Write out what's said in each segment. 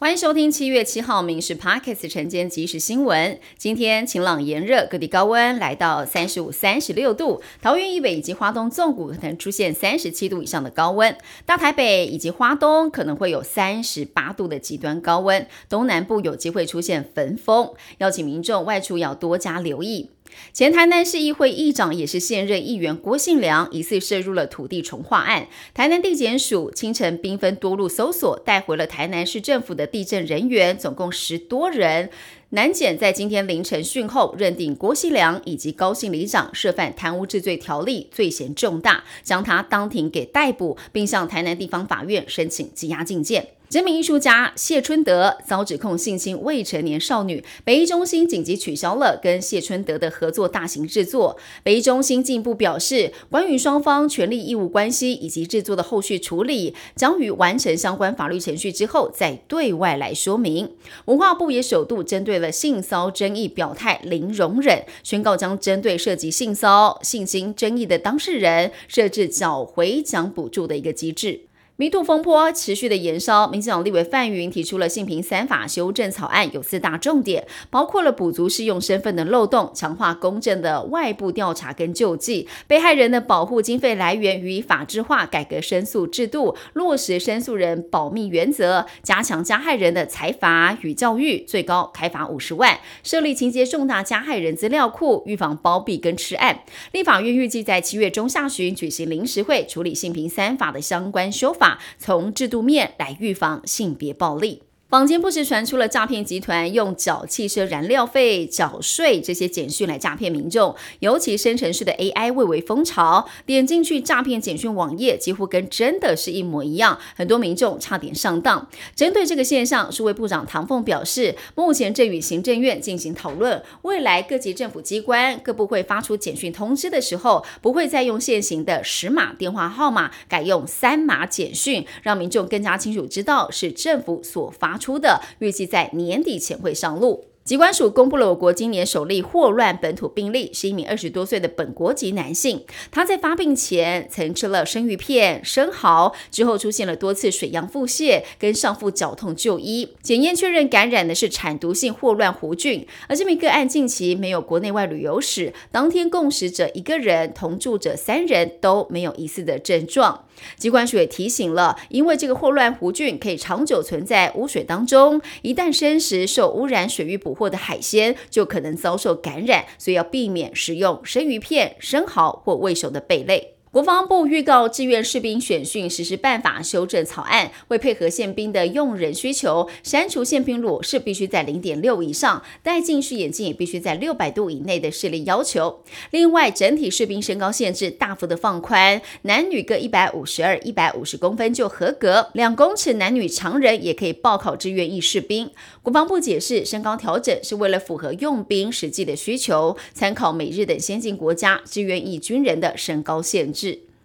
欢迎收听七月七号《民事 Pockets》晨间即时新闻。今天晴朗炎热，各地高温来到三十五、三十六度。桃园以北以及花东纵谷可能出现三十七度以上的高温，大台北以及花东可能会有三十八度的极端高温，东南部有机会出现焚风，邀请民众外出要多加留意。前台南市议会议长也是现任议员郭信良，疑似涉入了土地重划案。台南地检署清晨兵分多路搜索，带回了台南市政府的地震人员，总共十多人。南检在今天凌晨讯后，认定郭信良以及高姓里长涉犯贪污治罪条例，罪嫌重大，将他当庭给逮捕，并向台南地方法院申请羁押禁见。知名艺术家谢春德遭指控性侵未成年少女，北艺中心紧急取消了跟谢春德的合作大型制作。北艺中心进一步表示，关于双方权利义务关系以及制作的后续处理，将于完成相关法律程序之后再对外来说明。文化部也首度针对了性骚争议表态零容忍，宣告将针对涉及性骚性侵争议的当事人设置缴回奖补助的一个机制。迷途风波持续的延烧，民进党立委范云提出了性平三法修正草案，有四大重点，包括了补足适用身份的漏洞，强化公正的外部调查跟救济，被害人的保护经费来源予以法制化，改革申诉制度，落实申诉人保密原则，加强加害人的财罚与教育，最高开罚五十万，设立情节重大加害人资料库，预防包庇跟吃案。立法院预计在七月中下旬举行临时会，处理性平三法的相关修法。从制度面来预防性别暴力。坊间不时传出了诈骗集团用缴汽车燃料费、缴税这些简讯来诈骗民众，尤其生成式的 AI 蔚为风潮。点进去诈骗简讯网页，几乎跟真的是一模一样，很多民众差点上当。针对这个现象，数位部长唐凤表示，目前正与行政院进行讨论，未来各级政府机关各部会发出简讯通知的时候，不会再用现行的十码电话号码，改用三码简讯，让民众更加清楚知道是政府所发。出的预计在年底前会上路。疾管署公布了我国今年首例霍乱本土病例，是一名二十多岁的本国籍男性。他在发病前曾吃了生鱼片、生蚝，之后出现了多次水样腹泻，跟上腹绞痛就医，检验确认感染的是产毒性霍乱弧菌。而这名个案近期没有国内外旅游史，当天共食者一个人，同住者三人都没有疑似的症状。疾管署也提醒了，因为这个霍乱弧菌可以长久存在污水当中，一旦生食受污染水域捕获的海鲜，就可能遭受感染，所以要避免食用生鱼片、生蚝或未熟的贝类。国防部预告志愿士兵选训实施办法修正草案，为配合宪兵的用人需求，删除宪兵裸视必须在零点六以上，戴近视眼镜也必须在六百度以内的视力要求。另外，整体士兵身高限制大幅的放宽，男女各一百五十二、一百五十公分就合格，两公尺男女常人也可以报考志愿役士兵。国防部解释，身高调整是为了符合用兵实际的需求，参考美日等先进国家志愿役军人的身高限制。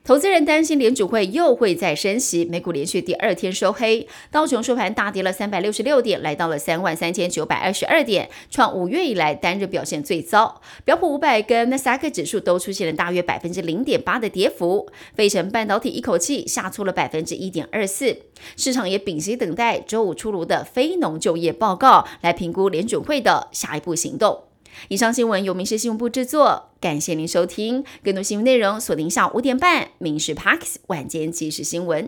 投资人担心联储会又会再升息，美股连续第二天收黑，道琼收盘大跌了三百六十六点，来到了三万三千九百二十二点，创五月以来单日表现最糟。标普五百跟纳斯达克指数都出现了大约百分之零点八的跌幅。费城半导体一口气下挫了百分之一点二四，市场也屏息等待周五出炉的非农就业报告，来评估联准会的下一步行动。以上新闻由民事新闻部制作，感谢您收听。更多新闻内容锁定下午五点半《民事 Parks 晚间即时新闻》。